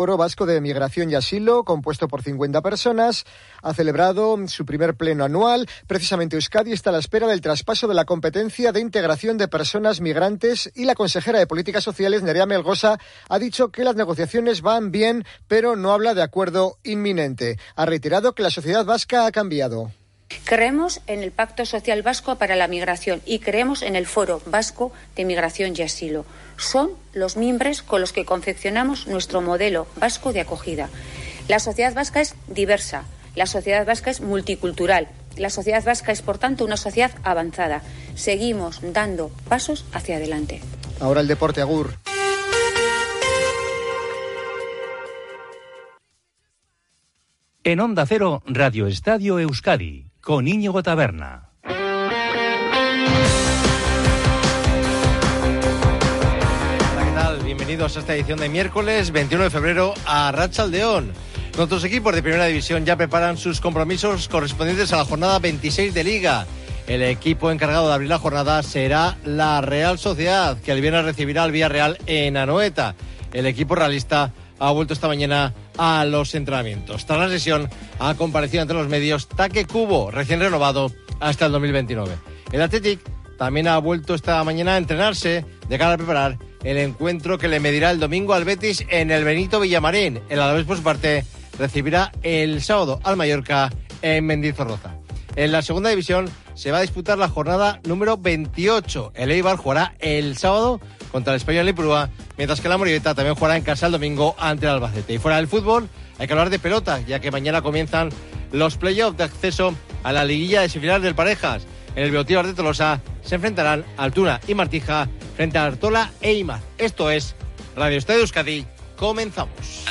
Foro Vasco de Migración y Asilo, compuesto por 50 personas, ha celebrado su primer pleno anual. Precisamente Euskadi está a la espera del traspaso de la competencia de integración de personas migrantes y la consejera de Políticas Sociales, Nerea Melgosa, ha dicho que las negociaciones van bien, pero no habla de acuerdo inminente. Ha reiterado que la sociedad vasca ha cambiado. Creemos en el Pacto Social Vasco para la Migración y creemos en el Foro Vasco de Migración y Asilo. Son los miembros con los que confeccionamos nuestro modelo vasco de acogida. La sociedad vasca es diversa, la sociedad vasca es multicultural, la sociedad vasca es, por tanto, una sociedad avanzada. Seguimos dando pasos hacia adelante. Ahora el deporte, Agur. En Onda Cero, Radio Estadio Euskadi con Íñigo Taberna. Hola, ¿qué tal? Bienvenidos a esta edición de miércoles 21 de febrero a Rachaldeón. Nuestros equipos de primera división ya preparan sus compromisos correspondientes a la jornada 26 de Liga. El equipo encargado de abrir la jornada será la Real Sociedad, que el viernes recibirá al Villarreal en Anoeta. El equipo realista ha vuelto esta mañana a los entrenamientos. Tras la sesión ha comparecido ante los medios Taque Cubo, recién renovado hasta el 2029. El Athletic también ha vuelto esta mañana a entrenarse de cara a preparar el encuentro que le medirá el domingo al Betis en el Benito Villamarín. El Alavés, por su parte, recibirá el sábado al Mallorca en Mendizorroza. En la segunda división se va a disputar la jornada número 28. El Eibar jugará el sábado contra el Español Ipurúa, mientras que la Moribeta también jugará en casa el domingo ante el Albacete. Y fuera del fútbol, hay que hablar de pelota, ya que mañana comienzan los playoffs de acceso a la liguilla de semifinales del Parejas. En el Beotío de Tolosa se enfrentarán Altuna y Martija frente a Artola e Imaz. Esto es Radio Estadio Euskadi. Comenzamos.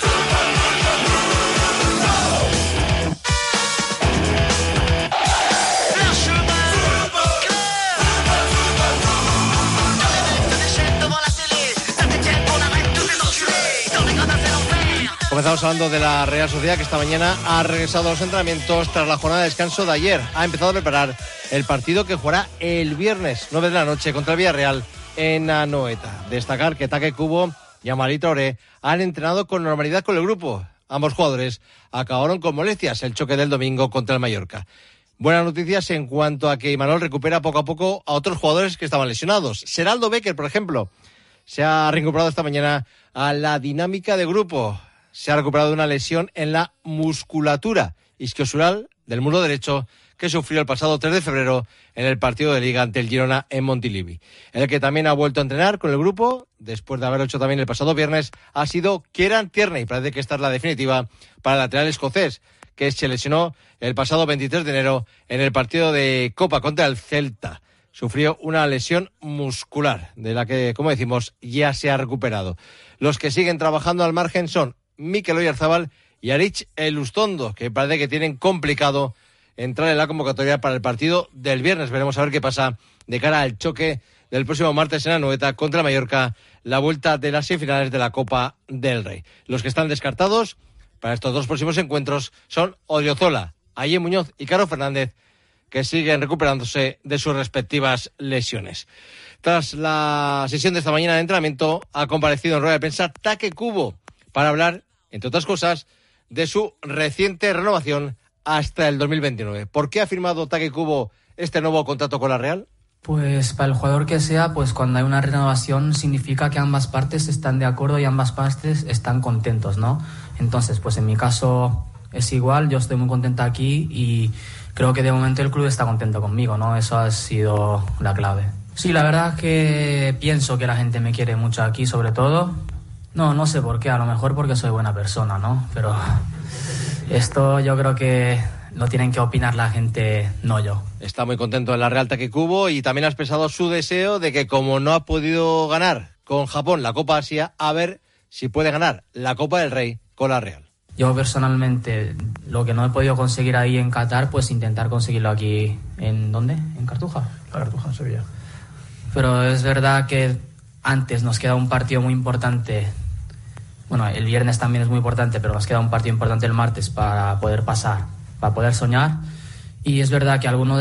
Comenzamos hablando de la Real Sociedad que esta mañana ha regresado a los entrenamientos tras la jornada de descanso de ayer. Ha empezado a preparar el partido que jugará el viernes 9 de la noche contra el Villarreal en Anoeta. Destacar que Taque Cubo y Amarito Ore han entrenado con normalidad con el grupo. Ambos jugadores acabaron con molestias el choque del domingo contra el Mallorca. Buenas noticias en cuanto a que Imanol recupera poco a poco a otros jugadores que estaban lesionados. Seraldo Becker, por ejemplo, se ha reincorporado esta mañana a la dinámica de grupo se ha recuperado una lesión en la musculatura isquiosural del muro derecho que sufrió el pasado 3 de febrero en el partido de liga ante el Girona en Montilivi. El que también ha vuelto a entrenar con el grupo, después de haber hecho también el pasado viernes, ha sido Kieran Tierney. Parece que esta es la definitiva para el lateral escocés, que se lesionó el pasado 23 de enero en el partido de Copa contra el Celta. Sufrió una lesión muscular, de la que, como decimos, ya se ha recuperado. Los que siguen trabajando al margen son Mikel Oyarzabal y Arich Elustondo, que parece que tienen complicado entrar en la convocatoria para el partido del viernes. Veremos a ver qué pasa de cara al choque del próximo martes en Anoeta contra Mallorca, la vuelta de las semifinales de la Copa del Rey. Los que están descartados para estos dos próximos encuentros son Odriozola, Aye Muñoz y Caro Fernández, que siguen recuperándose de sus respectivas lesiones. Tras la sesión de esta mañana de entrenamiento, ha comparecido en rueda de prensa Taque Cubo para hablar entre otras cosas, de su reciente renovación hasta el 2029. ¿Por qué ha firmado Take Cubo este nuevo contrato con la Real? Pues para el jugador que sea, pues cuando hay una renovación significa que ambas partes están de acuerdo y ambas partes están contentos, ¿no? Entonces, pues en mi caso es igual, yo estoy muy contenta aquí y creo que de momento el club está contento conmigo, ¿no? Eso ha sido la clave. Sí, la verdad que pienso que la gente me quiere mucho aquí, sobre todo. No, no sé por qué, a lo mejor porque soy buena persona, ¿no? Pero esto yo creo que lo tienen que opinar la gente, no yo. Está muy contento en la Real Cubo y también ha expresado su deseo de que como no ha podido ganar con Japón la Copa Asia, a ver si puede ganar la Copa del Rey con la Real. Yo personalmente lo que no he podido conseguir ahí en Qatar, pues intentar conseguirlo aquí en ¿dónde? En Cartuja. Cartuja, en Sevilla. Pero es verdad que antes nos queda un partido muy importante. Bueno, el viernes también es muy importante, pero nos queda un partido importante el martes para poder pasar, para poder soñar. Y es verdad que algunos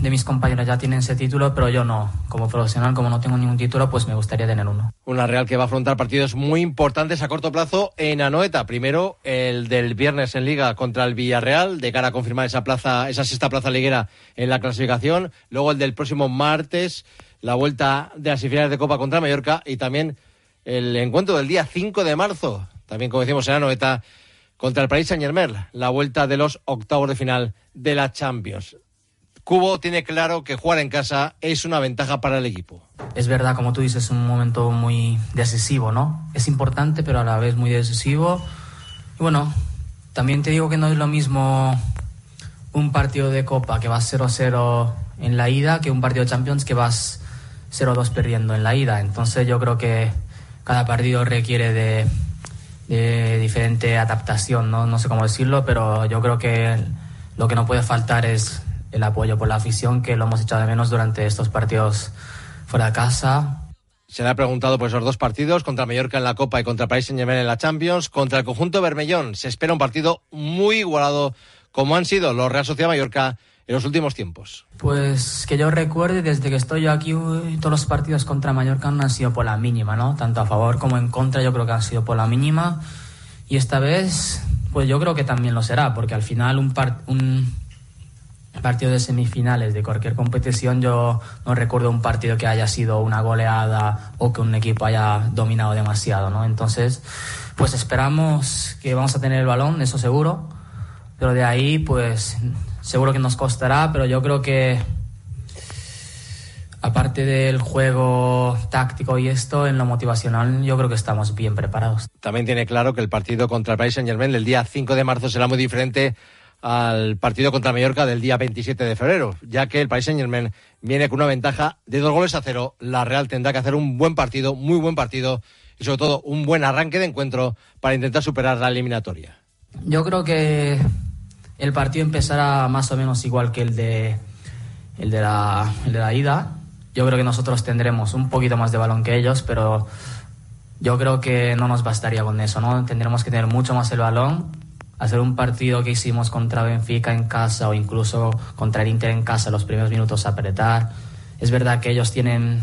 de, mis compañeros ya tienen ese título, pero yo no. Como profesional, como no tengo ningún título, pues me gustaría tener uno. Una Real que va a afrontar partidos muy importantes a corto plazo en Anoeta. Primero, el del viernes en Liga contra el Villarreal, de cara a confirmar esa plaza, esa sexta plaza liguera en la clasificación. Luego el del próximo martes, la vuelta de las semifinales de Copa contra Mallorca. Y también el encuentro del día 5 de marzo, también como decimos en Anoeta, contra el Paris Saint Germain, la vuelta de los octavos de final de la Champions. Cubo tiene claro que jugar en casa es una ventaja para el equipo. Es verdad, como tú dices, es un momento muy decisivo, ¿no? Es importante, pero a la vez muy decisivo. Y bueno, también te digo que no es lo mismo un partido de Copa que vas 0-0 en la ida que un partido de Champions que vas 0-2 perdiendo en la ida. Entonces yo creo que cada partido requiere de, diferente adaptación, ¿no? no sé cómo decirlo, pero yo creo que lo que no puede faltar es el apoyo por la afición, que lo hemos echado de menos durante estos partidos fuera de casa. Se le ha preguntado por esos dos partidos, contra Mallorca en la Copa y contra Paris Saint-Germain en la Champions. Contra el conjunto Bermellón se espera un partido muy igualado, como han sido los Real Sociedad Mallorca en los últimos tiempos? Pues que yo recuerde, desde que estoy aquí, todos los partidos contra Mallorca han sido por la mínima, ¿no? Tanto a favor como en contra, yo creo que han sido por la mínima. Y esta vez, pues yo creo que también lo será, porque al final un partido de semifinales de cualquier competición, yo no recuerdo un partido que haya sido una goleada o que un equipo haya dominado demasiado, ¿no? Entonces, pues esperamos que vamos a tener el balón, eso seguro, pero de ahí, pues seguro que nos costará, pero yo creo que aparte del juego táctico y esto, en lo motivacional, yo creo que estamos bien preparados. También tiene claro que el partido contra el Paris Saint Germain del día 5 de marzo será muy diferente al partido contra Mallorca del día 27 de febrero, ya que el Paris Saint Germain viene con una ventaja de dos goles a cero. La Real tendrá que hacer un buen partido, muy buen partido y sobre todo un buen arranque de encuentro para intentar superar la eliminatoria. Yo creo que el partido empezará más o menos igual que el de, el de, la, el de la ida. Yo creo que nosotros tendremos un poquito más de balón que ellos, pero yo creo que no nos bastaría con eso, ¿no? Tendremos que tener mucho más el balón, hacer un partido que hicimos contra Benfica en casa o incluso contra el Inter en casa, los primeros minutos apretar. Es verdad que ellos tienen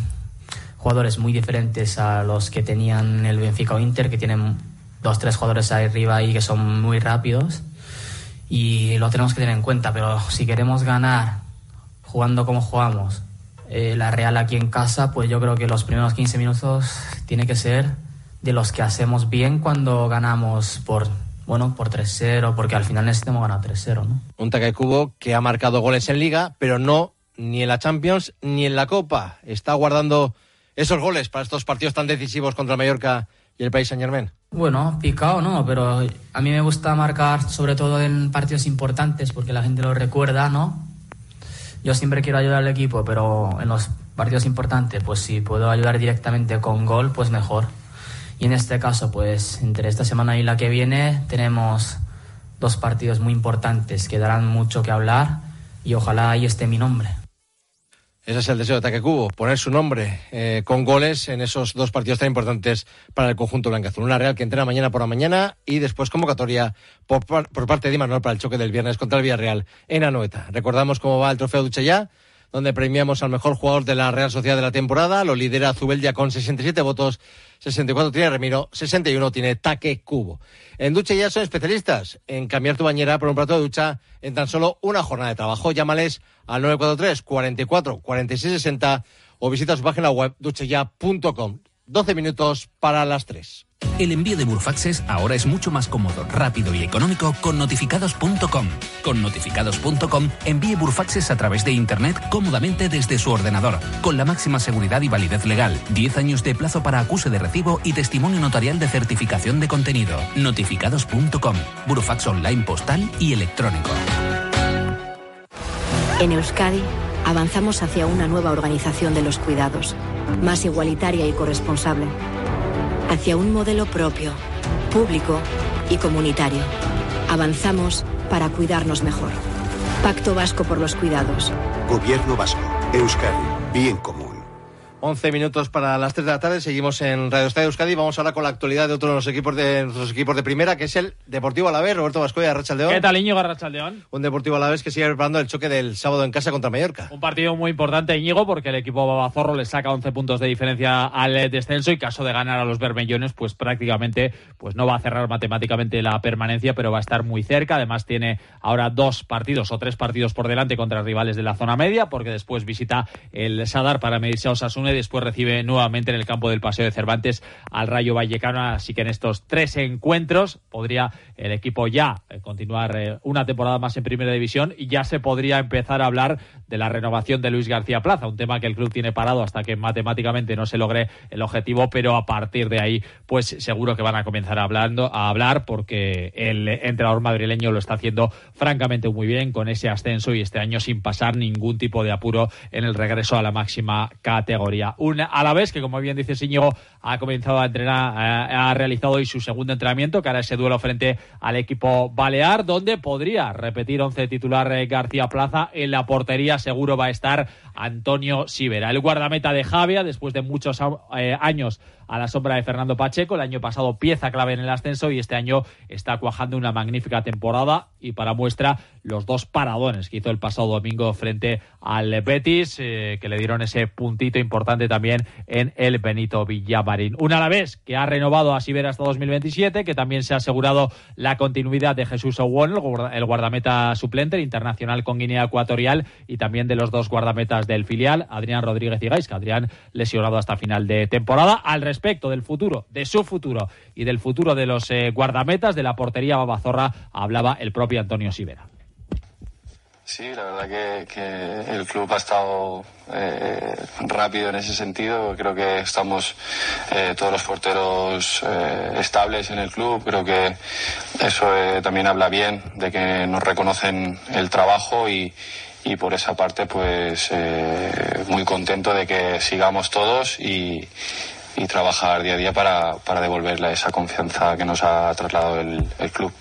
jugadores muy diferentes a los que tenían el Benfica o Inter, que tienen dos, tres jugadores ahí arriba y que son muy rápidos y lo tenemos que tener en cuenta, pero si queremos ganar jugando como jugamos eh, la Real aquí en casa, pues yo creo que los primeros 15 minutos tiene que ser de los que hacemos bien cuando ganamos por bueno, por 3-0, porque al final necesitamos ganar 3-0, ¿no? Un Taque Cubo que ha marcado goles en Liga, pero no ni en la Champions ni en la Copa. Está guardando esos goles para estos partidos tan decisivos contra Mallorca y el País Saint Germain. Bueno, picado no, pero a mí me gusta marcar sobre todo en partidos importantes porque la gente lo recuerda, ¿no? Yo siempre quiero ayudar al equipo, pero en los partidos importantes, pues si puedo ayudar directamente con gol, pues mejor. Y en este caso, pues entre esta semana y la que viene tenemos dos partidos muy importantes que darán mucho que hablar y ojalá ahí esté mi nombre. Ese es el deseo de Ataque Cubo, poner su nombre eh, con goles en esos dos partidos tan importantes para el conjunto blanco-azul. Una Real que entrena mañana por la mañana y después convocatoria por, por parte de Imanol para el choque del viernes contra el Villarreal en Anoeta. Recordamos cómo va el trofeo ya donde premiamos al mejor jugador de la Real Sociedad de la temporada. Lo lidera Zubeldia con 67 votos, 64 tiene Remiro, 61 tiene Taque Cubo. En Ducha ya son especialistas en cambiar tu bañera por un plato de ducha en tan solo una jornada de trabajo. Llámales al 943 44 46 60 o visita su página web ducheya.com. 12 minutos para las 3. El envío de Burfaxes ahora es mucho más cómodo, rápido y económico con notificados.com. Con notificados.com envíe Burfaxes a través de Internet cómodamente desde su ordenador, con la máxima seguridad y validez legal, 10 años de plazo para acuse de recibo y testimonio notarial de certificación de contenido. Notificados.com, Burfax online postal y electrónico. En Euskadi avanzamos hacia una nueva organización de los cuidados, más igualitaria y corresponsable hacia un modelo propio, público y comunitario. Avanzamos para cuidarnos mejor. Pacto Vasco por los Cuidados. Gobierno Vasco. Euskadi. Bien común. 11 minutos para las 3 de la tarde. Seguimos en Radio Estadio Euskadi. Vamos ahora con la actualidad de otro de los equipos de nuestros equipos de primera, que es el Deportivo Alavés. Roberto Vascoya, Rachaldeón. ¿Qué tal, Íñigo Rachaldeón? Un Deportivo Alavés que sigue preparando el choque del sábado en casa contra Mallorca. Un partido muy importante, Íñigo, porque el equipo Babazorro le saca 11 puntos de diferencia al descenso y caso de ganar a los Bermellones, pues prácticamente pues no va a cerrar matemáticamente la permanencia, pero va a estar muy cerca. Además tiene ahora dos partidos o tres partidos por delante contra rivales de la zona media, porque después visita el Sadar para medirse a Osasuna y después recibe nuevamente en el campo del Paseo de Cervantes al Rayo Vallecano. Así que en estos tres encuentros podría el equipo ya eh, continuar eh, una temporada más en Primera División y ya se podría empezar a hablar de la renovación de Luis García Plaza, un tema que el club tiene parado hasta que matemáticamente no se logre el objetivo, pero a partir de ahí, pues seguro que van a comenzar hablando, a hablar porque el entrenador madrileño lo está haciendo francamente muy bien con ese ascenso y este año sin pasar ningún tipo de apuro en el regreso a la máxima categoría. Un a la vez que, como bien dice Íñigo, ha comenzado a entrenar, eh, ha realizado hoy su segundo entrenamiento, que hará ese duelo frente al equipo Balear, donde podría repetir once titular eh, García Plaza. En la portería seguro va a estar Antonio Sivera, el guardameta de Javia, después de muchos eh, años a la sombra de Fernando Pacheco. El año pasado pieza clave en el ascenso y este año está cuajando una magnífica temporada y para muestra los dos paradones que hizo el pasado domingo frente al Betis, que le dieron ese puntito importante también en el Benito Villamarín. Un Alavés que ha renovado a Sibera hasta 2027, que también se ha asegurado la continuidad de Jesús Owon, el guardameta suplente, internacional con Guinea Ecuatorial, y también de los dos guardametas del filial, Adrián Rodríguez y Gaisca. Adrián lesionado hasta final de temporada. Al respecto del futuro, de su futuro y del futuro de los eh, guardametas de la portería Babazorra, hablaba el propio Antonio Sibera. Sí, la verdad que, el club ha estado eh, rápido en ese sentido. Creo que estamos eh, todos los porteros eh, estables en el club. Creo que eso también habla bien de que nos reconocen el trabajo y, por esa parte pues muy contento de que sigamos todos y, trabajar día a día para, para devolverle esa confianza que nos ha trasladado el club.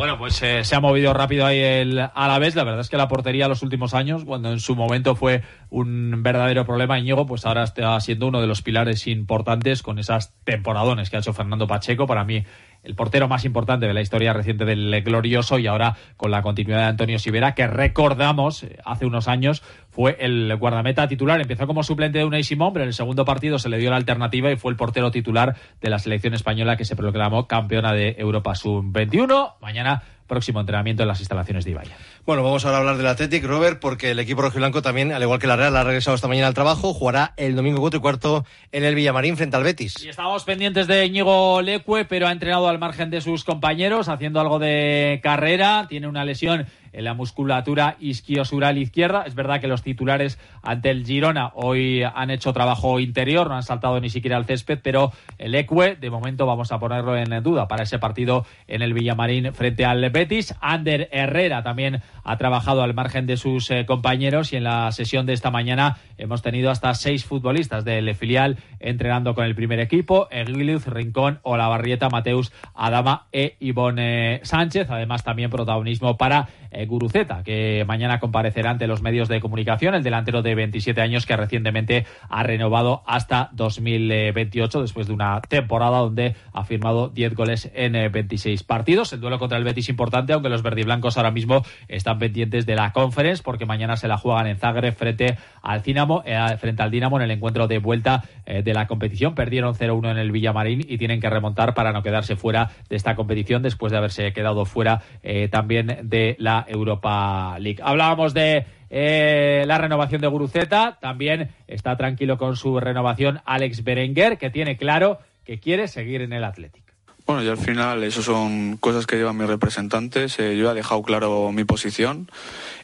Bueno, pues eh, se ha movido rápido ahí el Alavés. La verdad es que la portería los últimos años, cuando en su momento fue un verdadero problema Íñigo, pues ahora está siendo uno de los pilares importantes con esas temporadones que ha hecho Fernando Pacheco. Para mí el portero más importante de la historia reciente del glorioso y ahora con la continuidad de Antonio Sivera, que recordamos eh, hace unos años fue el guardameta titular. Empezó como suplente de Unai Simón, pero en el segundo partido se le dio la alternativa y fue el portero titular de la selección española que se proclamó campeona de Europa Sub-21. Mañana próximo entrenamiento en las instalaciones de Ibaya. Bueno, vamos ahora a hablar del Athletic, Robert, porque el equipo rojiblanco también, al igual que la Real, ha regresado esta mañana al trabajo, jugará el domingo 4 y cuarto en el Villamarín frente al Betis. Y estamos pendientes de Íñigo Leque, pero ha entrenado al margen de sus compañeros, haciendo algo de carrera, tiene una lesión en la musculatura isquiosural izquierda. Es verdad que los titulares ante el Girona hoy han hecho trabajo interior, no han saltado ni siquiera al césped, pero el Ecue, de momento vamos a ponerlo en duda para ese partido en el Villamarín frente al Betis. Ander Herrera también ha trabajado al margen de sus eh, compañeros y en la sesión de esta mañana hemos tenido hasta seis futbolistas del filial entrenando con el primer equipo, Eguiluz, Rincón, Olavarrieta, Mateus, Adama e Ivone Sánchez. Además también protagonismo para Guruceta, que mañana comparecerá ante los medios de comunicación, el delantero de 27 años que recientemente ha renovado hasta 2028 después de una temporada donde ha firmado 10 goles en 26 eh, partidos. El duelo contra el Betis importante, aunque los verdiblancos ahora mismo están pendientes de la conference porque mañana se la juegan en Zagreb frente al Dinamo, eh, frente al Dinamo en el encuentro de vuelta de la competición. Perdieron 0-1 en el Villamarín y tienen que remontar para no quedarse fuera de esta competición después de haberse quedado fuera también de la Europa League. Hablábamos de eh, la renovación de Guruceta, también está tranquilo con su renovación Alex Berenguer, que tiene claro que quiere seguir en el Athletic. Bueno, y al final eso son cosas que llevan mis representantes. Eh, yo he dejado claro mi posición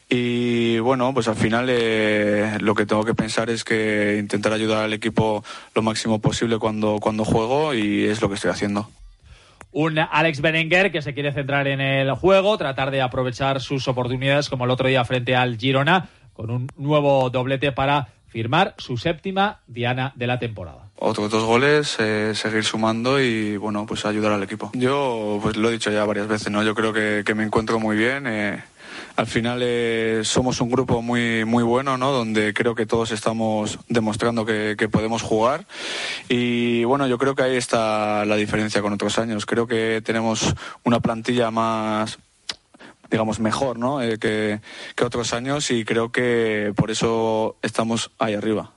y bueno, pues al final eh, lo que tengo que pensar es que intentar ayudar al equipo lo máximo posible cuando, cuando juego y es lo que estoy haciendo un Alex Berenguer que se quiere centrar en el juego, tratar de aprovechar sus oportunidades como el otro día frente al Girona, con un nuevo doblete para firmar su séptima diana de la temporada. otros dos goles, eh, seguir sumando y bueno, pues ayudar al equipo. Yo pues lo he dicho ya varias veces, ¿no? Yo creo que, me encuentro muy bien. Eh, al final eh, somos un grupo muy muy bueno, ¿no? Donde creo que todos estamos demostrando que, podemos jugar y bueno, yo creo que ahí está la diferencia con otros años. Creo que tenemos una plantilla más digamos mejor, ¿no? que, que otros años y creo que por eso estamos ahí arriba.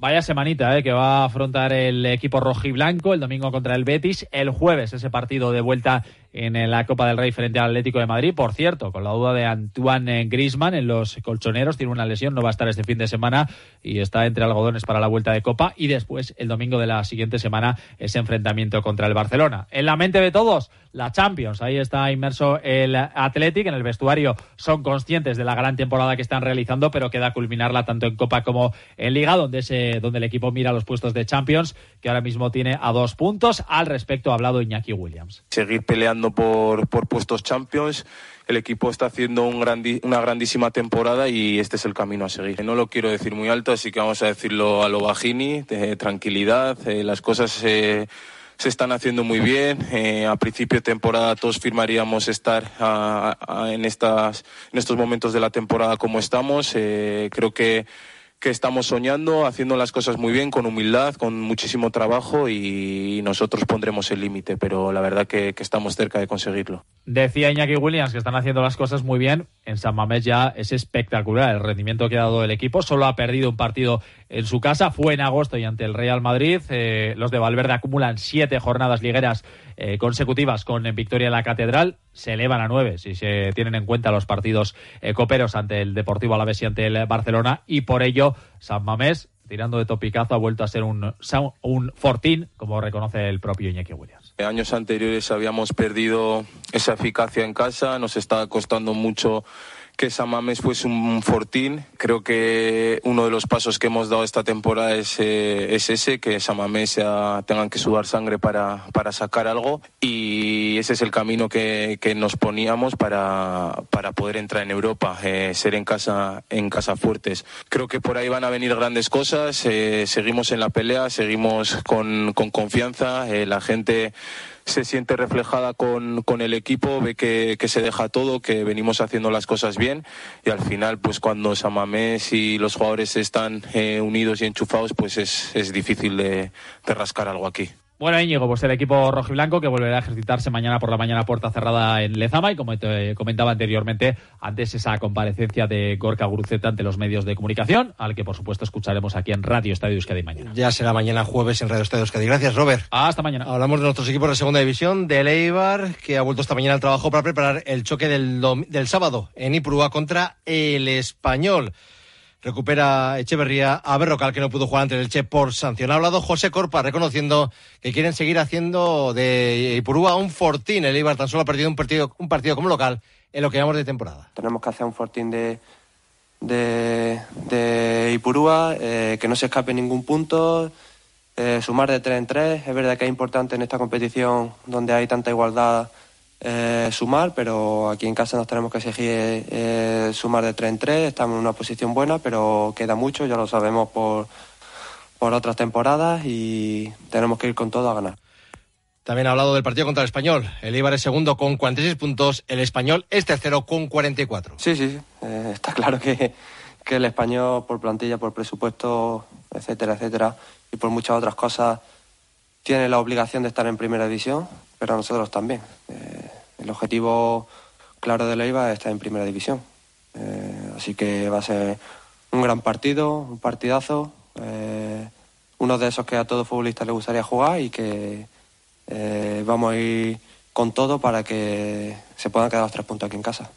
Vaya semanita eh, que va a afrontar el equipo rojiblanco el domingo contra el Betis, el jueves ese partido de vuelta en la Copa del Rey frente al Atlético de Madrid. Por cierto, con la duda de Antoine Grisman en los colchoneros, tiene una lesión, no va a estar este fin de semana y está entre algodones para la vuelta de Copa. Y después, el domingo de la siguiente semana, ese enfrentamiento contra el Barcelona. En la mente de todos, la Champions. Ahí está inmerso el Athletic. En el vestuario son conscientes de la gran temporada que están realizando, pero queda culminarla tanto en Copa como en Liga, donde, se, donde el equipo mira los puestos de Champions, que ahora mismo tiene a dos puntos. Al respecto ha hablado Iñaki Williams. Seguir peleando por, por puestos champions. El equipo está haciendo un una grandísima temporada y este es el camino a seguir. No lo quiero decir muy alto, así que vamos a decirlo a lo bajini, tranquilidad, eh, las cosas se están haciendo muy bien. Eh, a principio de temporada todos firmaríamos estar en, estas, en estos momentos de la temporada como estamos. Eh, creo que que estamos soñando, haciendo las cosas muy bien, con humildad, con muchísimo trabajo y nosotros pondremos el límite, pero la verdad que, estamos cerca de conseguirlo. Decía Iñaki Williams que están haciendo las cosas muy bien. En San Mamés ya es espectacular el rendimiento que ha dado el equipo. Solo ha perdido un partido en su casa. Fue en agosto y ante el Real Madrid. Eh, los de Valverde acumulan siete jornadas ligueras eh, consecutivas con victoria en la Catedral. Se elevan a nueve si se tienen en cuenta los partidos eh, coperos ante el Deportivo Alavés y ante el Barcelona. Y por ello, San Mamés, tirando de topicazo, ha vuelto a ser un, un fortín, como reconoce el propio Iñaki Williams. Años anteriores habíamos perdido esa eficacia en casa. Nos está costando mucho que Samames fuese un fortín. Creo que uno de los pasos que hemos dado esta temporada es, eh, es ese, que Samames tengan que sudar sangre para, para, sacar algo y ese es el camino que, que nos poníamos para, para, poder entrar en Europa, eh, ser en casa, en casa fuertes. Creo que por ahí van a venir grandes cosas, eh, seguimos en la pelea, seguimos con, con confianza, la gente se siente reflejada con, con el equipo, ve que, que, se deja todo, que venimos haciendo las cosas bien y al final, pues cuando Samamés y los jugadores están eh, unidos y enchufados, pues es, es difícil de, de rascar algo aquí. Bueno, Íñigo, pues el equipo rojiblanco que volverá a ejercitarse mañana por la mañana puerta cerrada en Lezama y como te comentaba anteriormente, antes esa comparecencia de Gorka Guruceta ante los medios de comunicación, al que por supuesto escucharemos aquí en Radio Estadio Euskadi mañana. Ya será mañana jueves en Radio Estadio Euskadi. Gracias, Robert. Hasta mañana. Hablamos de nuestros equipos de segunda división, de Eibar, que ha vuelto esta mañana al trabajo para preparar el choque del, del sábado en Ipurúa contra el Español. Recupera Echeverría a Berrocal, que no pudo jugar ante el Che por sanción. Ha hablado José Corpa, reconociendo que quieren seguir haciendo de Ipurúa un fortín. El Eibar tan solo ha perdido un partido, un partido como local en lo que llamamos de temporada. Tenemos que hacer un fortín de, de, Ipurúa, eh, que no se escape ningún punto, eh, sumar de tres en tres. Es verdad que es importante en esta competición donde hay tanta igualdad eh, sumar, pero aquí en casa nos tenemos que exigir eh, sumar de 3 en 3. Estamos en una posición buena, pero queda mucho, ya lo sabemos por, por otras temporadas y tenemos que ir con todo a ganar. También ha hablado del partido contra el Español. El Ibar es segundo con 46 puntos, el Español es tercero con 44. Sí, sí, sí. Eh, está claro que, que el Español por plantilla, por presupuesto, etcétera, etcétera, y por muchas otras cosas, tiene la obligación de estar en primera división, pero nosotros también. El objetivo claro de Leiva es estar en primera división. Eh, así que va a ser un gran partido, un partidazo, eh, uno de esos que a todo futbolista le gustaría jugar y que eh, vamos a ir con todo para que se puedan quedar los tres puntos aquí en casa.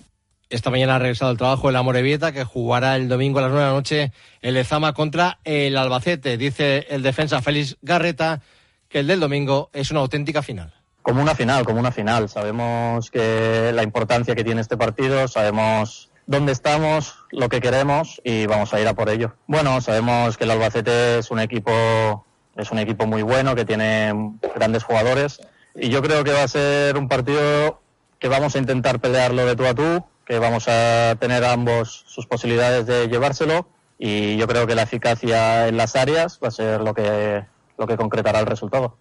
Esta mañana ha regresado al trabajo el Amorebieta, que jugará el domingo a las nueve de la noche el Ezama contra el Albacete. Dice el defensa Félix Garreta que el del domingo es una auténtica final como una final, como una final. Sabemos que la importancia que tiene este partido, sabemos dónde estamos, lo que queremos y vamos a ir a por ello. Bueno, sabemos que el Albacete es un equipo es un equipo muy bueno que tiene grandes jugadores y yo creo que va a ser un partido que vamos a intentar pelearlo de tú a tú, que vamos a tener ambos sus posibilidades de llevárselo y yo creo que la eficacia en las áreas va a ser lo que lo que concretará el resultado.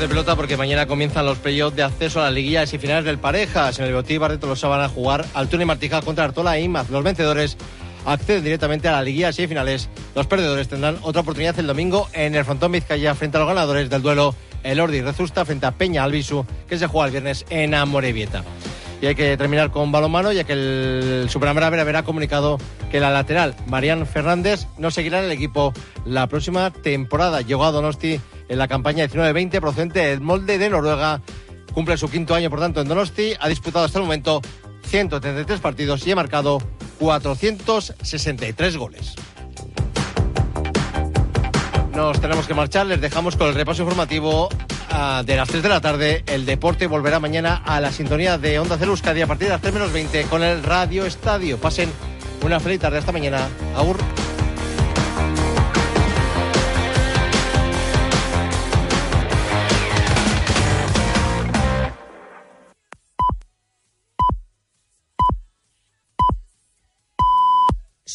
De pelota porque mañana comienzan los playoffs de acceso a las liguillas y finales del Parejas. En el Botí Barreto los van a jugar Altuna y Martija contra Artola e Imaz. Los vencedores acceden directamente a la liguilla y finales. Los perdedores tendrán otra oportunidad el domingo en el Frontón Vizcaya frente a los ganadores del duelo el Ordi Rezusta frente a Peña Albisu que se juega el viernes en Amorebieta. Y hay que terminar con balonmano, ya que el Superamara habrá comunicado que la lateral Marian Fernández no seguirá en el equipo la próxima temporada. Llegó a Donosti en la campaña 19-20 procedente del molde de Noruega. Cumple su quinto año, por tanto, en Donosti. Ha disputado hasta el momento 133 partidos y ha marcado 463 goles. Nos tenemos que marchar, les dejamos con el repaso informativo ah, de las 3 de la tarde. El deporte volverá mañana a la sintonía de Onda Cero Euskadi a partir de las 3 menos 20 con el Radio Estadio. Pasen una feliz tarde hasta mañana. Agur.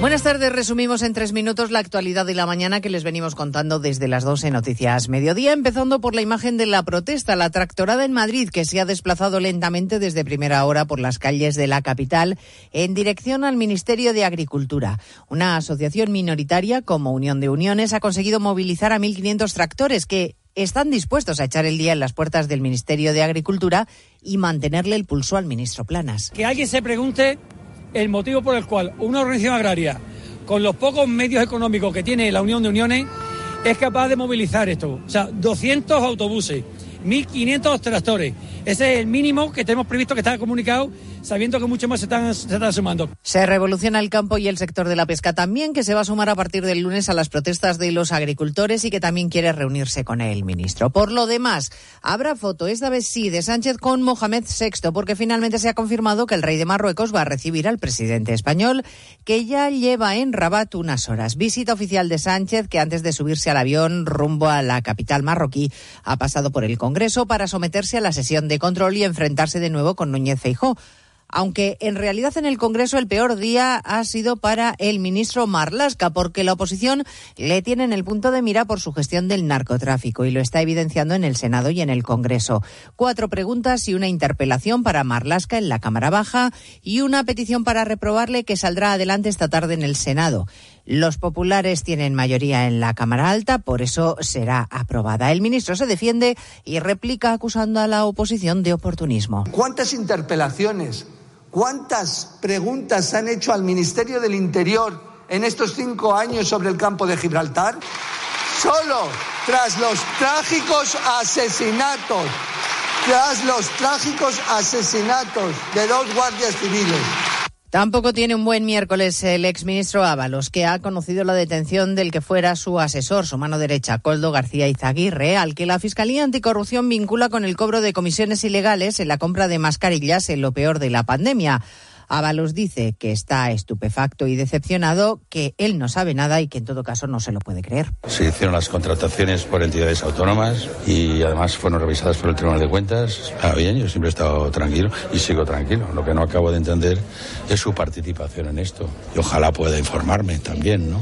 Buenas tardes, resumimos en tres minutos la actualidad de la mañana que les venimos contando desde las 12 en Noticias Mediodía, empezando por la imagen de la protesta, la tractorada en Madrid, que se ha desplazado lentamente desde primera hora por las calles de la capital en dirección al Ministerio de Agricultura. Una asociación minoritaria como Unión de Uniones ha conseguido movilizar a 1.500 tractores que están dispuestos a echar el día en las puertas del Ministerio de Agricultura y mantenerle el pulso al ministro Planas. Que alguien se pregunte el motivo por el cual una organización agraria, con los pocos medios económicos que tiene la Unión de Uniones, es capaz de movilizar esto. O sea, 200 autobuses, 1.500 tractores. Ese es el mínimo que tenemos previsto que está comunicado, sabiendo que mucho más se están, se están sumando. Se revoluciona el campo y el sector de la pesca también, que se va a sumar a partir del lunes a las protestas de los agricultores y que también quiere reunirse con el ministro. Por lo demás, habrá foto, esta vez sí, de Sánchez con Mohamed VI, porque finalmente se ha confirmado que el rey de Marruecos va a recibir al presidente español, que ya lleva en Rabat unas horas. Visita oficial de Sánchez, que antes de subirse al avión rumbo a la capital marroquí, ha pasado por el Congreso para someterse a la sesión de control y enfrentarse de nuevo con Núñez Feijó aunque en realidad en el Congreso el peor día ha sido para el ministro Marlasca, porque la oposición le tiene en el punto de mira por su gestión del narcotráfico y lo está evidenciando en el Senado y en el Congreso. Cuatro preguntas y una interpelación para Marlasca en la Cámara Baja y una petición para reprobarle que saldrá adelante esta tarde en el Senado. Los populares tienen mayoría en la Cámara Alta, por eso será aprobada. El ministro se defiende y replica acusando a la oposición de oportunismo. ¿Cuántas interpelaciones, cuántas preguntas han hecho al Ministerio del Interior en estos cinco años sobre el campo de Gibraltar? Solo tras los trágicos asesinatos, tras los trágicos asesinatos de dos guardias civiles. Tampoco tiene un buen miércoles el exministro Ábalos, que ha conocido la detención del que fuera su asesor, su mano derecha, Coldo García Izaguirre, al que la Fiscalía Anticorrupción vincula con el cobro de comisiones ilegales en la compra de mascarillas en lo peor de la pandemia. Ábalos dice que está estupefacto y decepcionado, que él no sabe nada y que en todo caso no se lo puede creer. Se hicieron las contrataciones por entidades autónomas y además fueron revisadas por el Tribunal de Cuentas. Ah, bien, yo siempre he estado tranquilo y sigo tranquilo. Lo que no acabo de entender es su participación en esto. Y ojalá pueda informarme también, ¿no?